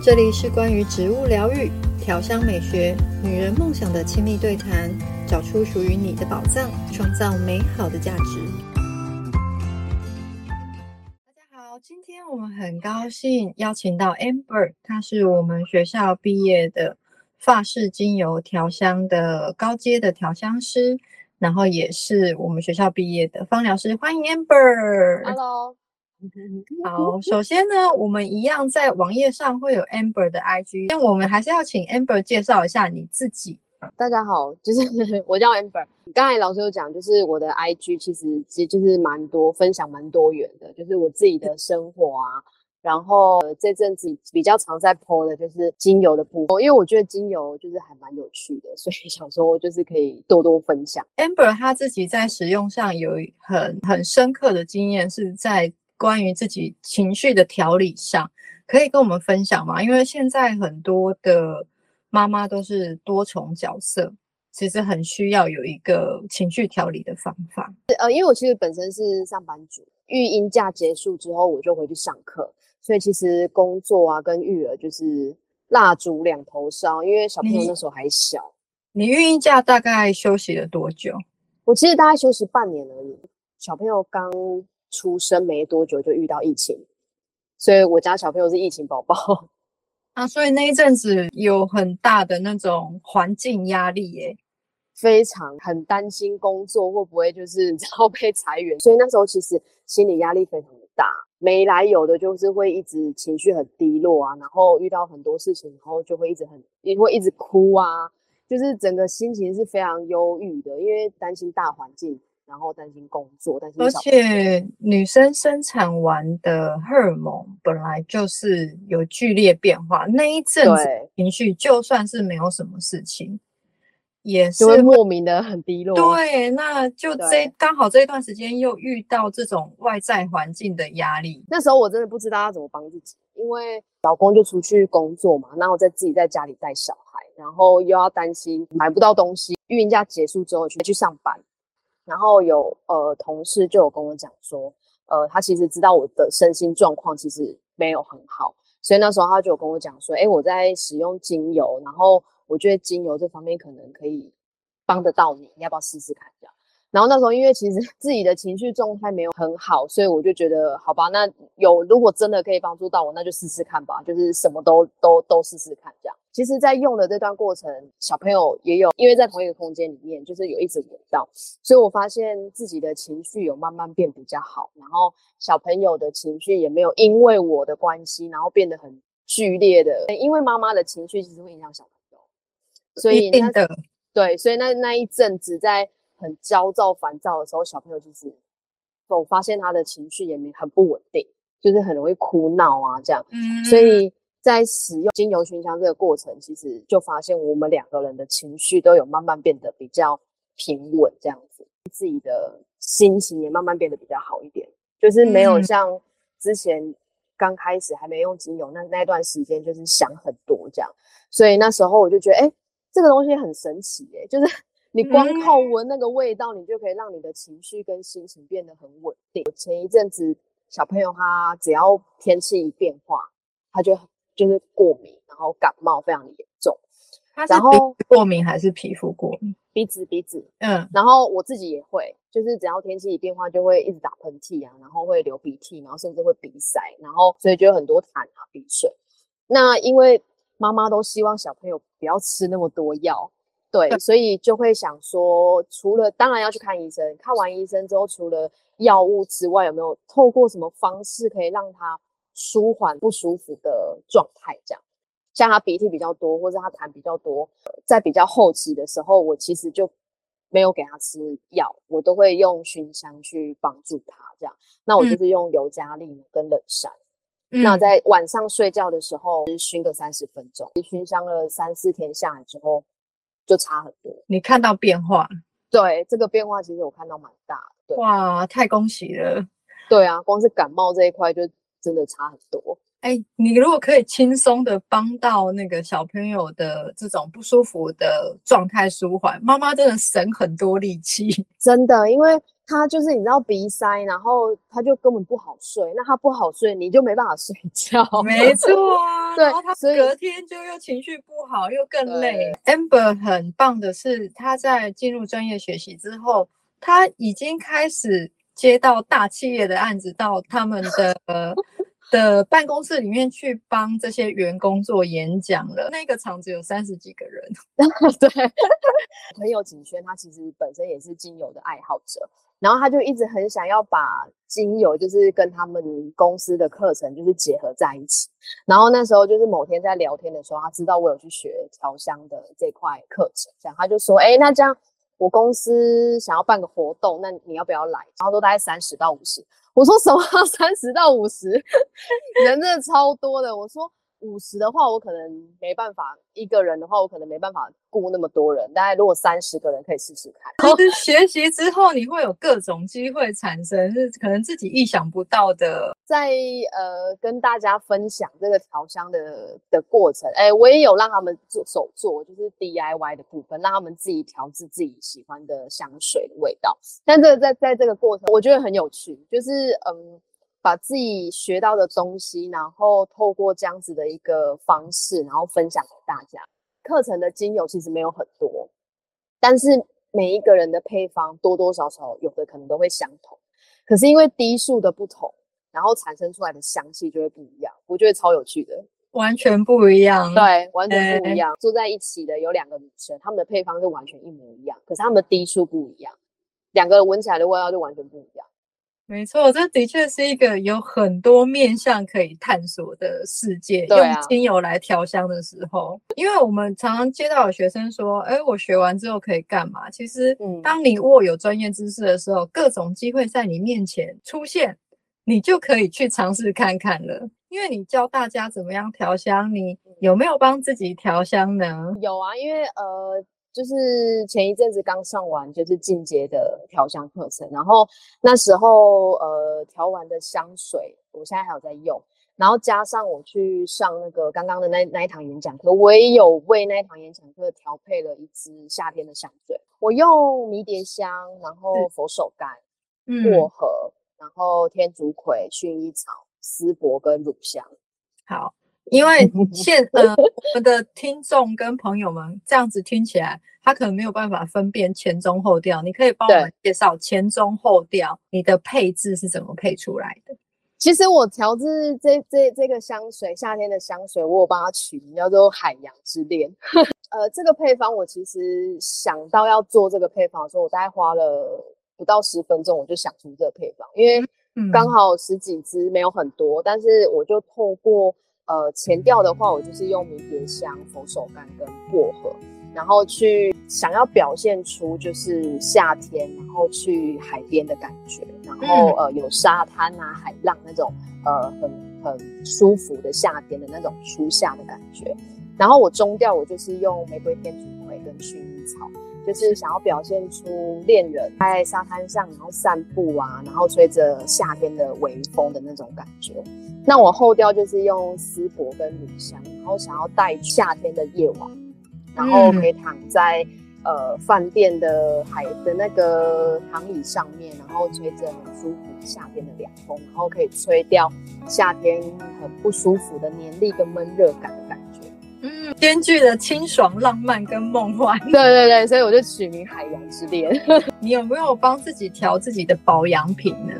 这里是关于植物疗愈、调香美学、女人梦想的亲密对谈，找出属于你的宝藏，创造美好的价值。大家好，今天我们很高兴邀请到 Amber，她是我们学校毕业的法式精油调香的高阶的调香师，然后也是我们学校毕业的芳疗师。欢迎 Amber。Hello。好，首先呢，我们一样在网页上会有 Amber 的 IG，但我们还是要请 Amber 介绍一下你自己。大家好，就是 我叫 Amber。刚才老师有讲，就是我的 IG 其实其实就是蛮多分享蛮多元的，就是我自己的生活啊。然后这阵子比较常在 po 的就是精油的部分，因为我觉得精油就是还蛮有趣的，所以想说就是可以多多分享。Amber 他自己在使用上有很很深刻的经验，是在。关于自己情绪的调理上，可以跟我们分享吗？因为现在很多的妈妈都是多重角色，其实很需要有一个情绪调理的方法。呃，因为我其实本身是上班族，育婴假结束之后我就回去上课，所以其实工作啊跟育儿就是蜡烛两头烧。因为小朋友那时候还小。你育婴假大概休息了多久？我其实大概休息半年而已。小朋友刚。出生没多久就遇到疫情，所以我家小朋友是疫情宝宝 啊，所以那一阵子有很大的那种环境压力耶，非常很担心工作会不会就是然后被裁员，所以那时候其实心理压力非常的大，没来由的就是会一直情绪很低落啊，然后遇到很多事情，然后就会一直很也会一直哭啊，就是整个心情是非常忧郁的，因为担心大环境。然后担心工作，担心。而且女生生产完的荷尔蒙本来就是有剧烈变化，那一阵子情绪就算是没有什么事情，也是会莫名的很低落。对，那就这刚好这一段时间又遇到这种外在环境的压力，那时候我真的不知道要怎么帮自己，因为老公就出去工作嘛，然后我在自己在家里带小孩，然后又要担心买不到东西，育婴假结束之后去去上班。然后有呃同事就有跟我讲说，呃他其实知道我的身心状况其实没有很好，所以那时候他就有跟我讲说，诶我在使用精油，然后我觉得精油这方面可能可以帮得到你，你要不要试试看这样？然后那时候因为其实 自己的情绪状态没有很好，所以我就觉得好吧，那有如果真的可以帮助到我，那就试试看吧，就是什么都都都试试看这样。其实，在用的这段过程，小朋友也有，因为在同一个空间里面，就是有一直闻到，所以我发现自己的情绪有慢慢变比较好，然后小朋友的情绪也没有因为我的关系，然后变得很剧烈的。因为妈妈的情绪其实会影响小朋友，所以那对，所以那那一阵子在很焦躁、烦躁的时候，小朋友就是我发现他的情绪也没很不稳定，就是很容易哭闹啊这样，嗯，所以。在使用精油熏香这个过程，其实就发现我们两个人的情绪都有慢慢变得比较平稳，这样子，自己的心情也慢慢变得比较好一点，就是没有像之前刚开始还没用精油那那段时间，就是想很多这样。所以那时候我就觉得，哎，这个东西很神奇，哎，就是你光靠闻那个味道，你就可以让你的情绪跟心情变得很稳定。前一阵子小朋友他只要天气一变化，他就。就是过敏，然后感冒非常严重。他是过敏还是皮肤过敏？鼻子，鼻子。嗯，然后我自己也会，就是只要天气一变化，就会一直打喷嚏啊，然后会流鼻涕，然后甚至会鼻塞，然后所以就有很多痰啊、鼻水。那因为妈妈都希望小朋友不要吃那么多药，对，所以就会想说，除了当然要去看医生，看完医生之后，除了药物之外，有没有透过什么方式可以让他舒缓不舒服的状态，这样，像他鼻涕比较多，或者他痰比较多，在比较后期的时候，我其实就没有给他吃药，我都会用熏香去帮助他，这样。那我就是用尤加利跟冷杉，嗯、那在晚上睡觉的时候熏个三十分钟，熏香了三四天下来之后，就差很多。你看到变化？对，这个变化其实我看到蛮大的。哇，太恭喜了！对啊，光是感冒这一块就。真的差很多。哎、欸，你如果可以轻松的帮到那个小朋友的这种不舒服的状态舒缓，妈妈真的省很多力气。真的，因为他就是你知道鼻塞，然后他就根本不好睡。那他不好睡，你就没办法睡觉。没错啊，对，然后他隔天就又情绪不好，又更累。Amber 很棒的是，他在进入专业学习之后，他已经开始接到大企业的案子，到他们的。的办公室里面去帮这些员工做演讲了，那个场子有三十几个人。对，朋友景轩他其实本身也是精油的爱好者，然后他就一直很想要把精油就是跟他们公司的课程就是结合在一起。然后那时候就是某天在聊天的时候，他知道我有去学调香的这块课程，这样他就说：“哎，那这样我公司想要办个活动，那你要不要来？”然后都大概三十到五十。我说什么三十到五十 人真的超多的。我说五十的话，我可能没办法；一个人的话，我可能没办法雇那么多人。大概如果三十个人，可以试试看。然后学习之后，你会有各种机会产生，是可能自己意想不到的。在呃跟大家分享这个调香的的过程，哎，我也有让他们做手做，就是 DIY 的部分，让他们自己调制自己喜欢的香水的味道。但这个在在这个过程，我觉得很有趣，就是嗯。把自己学到的东西，然后透过这样子的一个方式，然后分享给大家。课程的精油其实没有很多，但是每一个人的配方多多少少有的可能都会相同，可是因为滴数的不同，然后产生出来的香气就会不一样。我觉得超有趣的，完全不一样。对，完全不一样。欸、坐在一起的有两个女生，她们的配方是完全一模一样，可是她们的滴数不一样，两个人闻起来的味道就完全不一样。没错，这的确是一个有很多面向可以探索的世界。用精油来调香的时候，因为我们常常接到有学生说：“哎，我学完之后可以干嘛？”其实，当你握有专业知识的时候，嗯、各种机会在你面前出现，你就可以去尝试看看了。因为你教大家怎么样调香，你有没有帮自己调香呢？有啊，因为呃。就是前一阵子刚上完就是进阶的调香课程，然后那时候呃调完的香水，我现在还有在用，然后加上我去上那个刚刚的那那一堂演讲课，我也有为那一堂演讲课调配了一支夏天的香水，我用迷迭香，然后佛手柑、薄荷，然后天竺葵、薰衣草、丝柏跟乳香。好。因为 现呃，我们的听众跟朋友们这样子听起来，他可能没有办法分辨前中后调。你可以帮我们介绍前中后调，你的配置是怎么配出来的？其实我调制这这这个香水，夏天的香水，我有帮它取名叫做海洋之恋。呃，这个配方我其实想到要做这个配方的时候，我大概花了不到十分钟，我就想出这个配方，因为刚好十几支没有很多，但是我就透过。呃，前调的话，我就是用迷迭香、佛手柑跟薄荷，然后去想要表现出就是夏天，然后去海边的感觉，然后呃有沙滩啊、海浪那种呃很很舒服的夏天的那种初夏的感觉。然后我中调我就是用玫瑰、天竺葵跟薰衣草，就是想要表现出恋人在沙滩上然后散步啊，然后吹着夏天的微风的那种感觉。那我后调就是用丝柏跟乳香，然后想要带夏天的夜晚，然后可以躺在、嗯、呃饭店的海的那个躺椅上面，然后吹着很舒服夏天的凉风，然后可以吹掉夏天很不舒服的黏腻跟闷热感的感觉。嗯，兼具了清爽、浪漫跟梦幻。对对对，所以我就取名海洋之恋。你有没有帮自己调自己的保养品呢？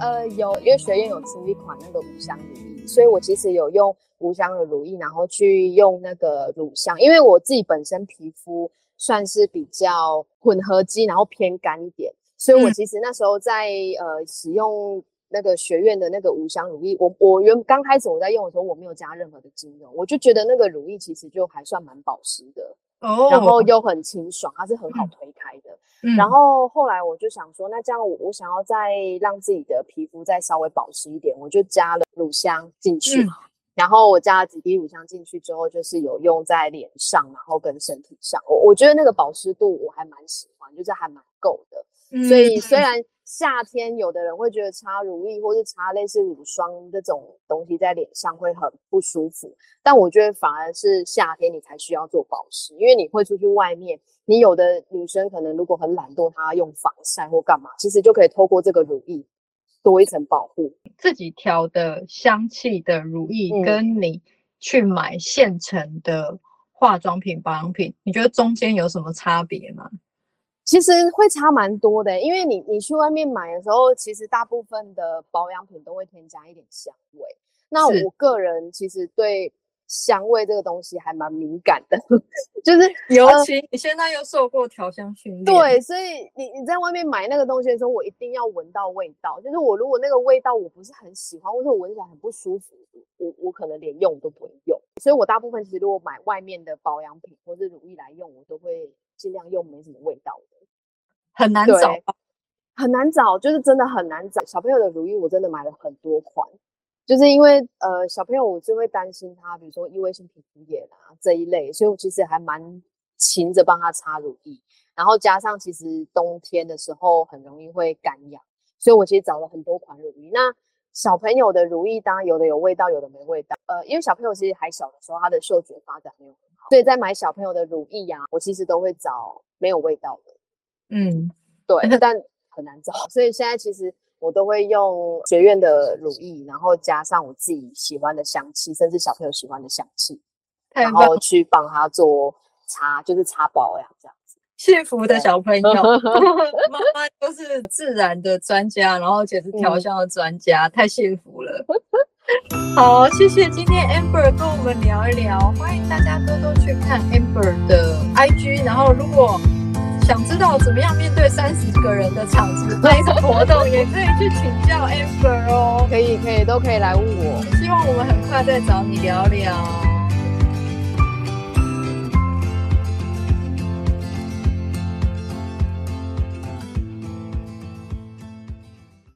呃，有，因为学院有出一款那个乳香乳液，所以我其实有用乳香的乳液，然后去用那个乳香，因为我自己本身皮肤算是比较混合肌，然后偏干一点，所以我其实那时候在、嗯、呃使用那个学院的那个五香乳液，我我原刚开始我在用的时候，我没有加任何的精油，我就觉得那个乳液其实就还算蛮保湿的。哦，然后又很清爽，它是很好推开的。嗯，然后后来我就想说，那这样我我想要再让自己的皮肤再稍微保湿一点，我就加了乳香进去。嗯，然后我加了几滴乳香进去之后，就是有用在脸上，然后跟身体上。我我觉得那个保湿度我还蛮喜欢，就是还蛮够的。嗯，所以虽然夏天有的人会觉得擦乳液或是擦类似乳霜这种东西在脸上会很不舒服，但我觉得反而是夏天你才需要做保湿，因为你会出去外面，你有的女生可能如果很懒惰，她用防晒或干嘛，其实就可以透过这个乳液多一层保护。自己调的香气的乳液跟你去买现成的化妆品保养品，你觉得中间有什么差别吗？其实会差蛮多的，因为你你去外面买的时候，其实大部分的保养品都会添加一点香味。那我个人其实对香味这个东西还蛮敏感的，就是尤其你现在又受过调香训练，对，所以你你在外面买那个东西的时候，我一定要闻到味道。就是我如果那个味道我不是很喜欢，或者我闻起来很不舒服，我我可能连用都不会用。所以我大部分其实如果买外面的保养品或者乳液来用，我都会尽量用没什么味道的。很难找，很难找，就是真的很难找。小朋友的乳液我真的买了很多款，就是因为呃小朋友我就会担心他，比如说异位性皮肤炎啊这一类，所以我其实还蛮勤着帮他擦乳液。然后加上其实冬天的时候很容易会干痒，所以我其实找了很多款乳液。那小朋友的乳液当然有的有味道，有的没味道。呃，因为小朋友其实还小的时候，他的嗅觉发展没有很好，所以在买小朋友的乳液呀、啊，我其实都会找没有味道的。嗯，对，但很难找，所以现在其实我都会用学院的乳液，然后加上我自己喜欢的香气，甚至小朋友喜欢的香气，然后去帮他做擦，就是擦保养这样子。幸福的小朋友，妈妈都是自然的专家，然后且是调香的专家，嗯、太幸福了。好，谢谢今天 Amber 跟我们聊一聊，欢迎大家多多去看 Amber 的 IG，然后如果。想知道怎么样面对三十个人的场子，那一场活动，也可以去请教 Amber 哦。可以，可以，都可以来问我。希望我们很快再找你聊聊。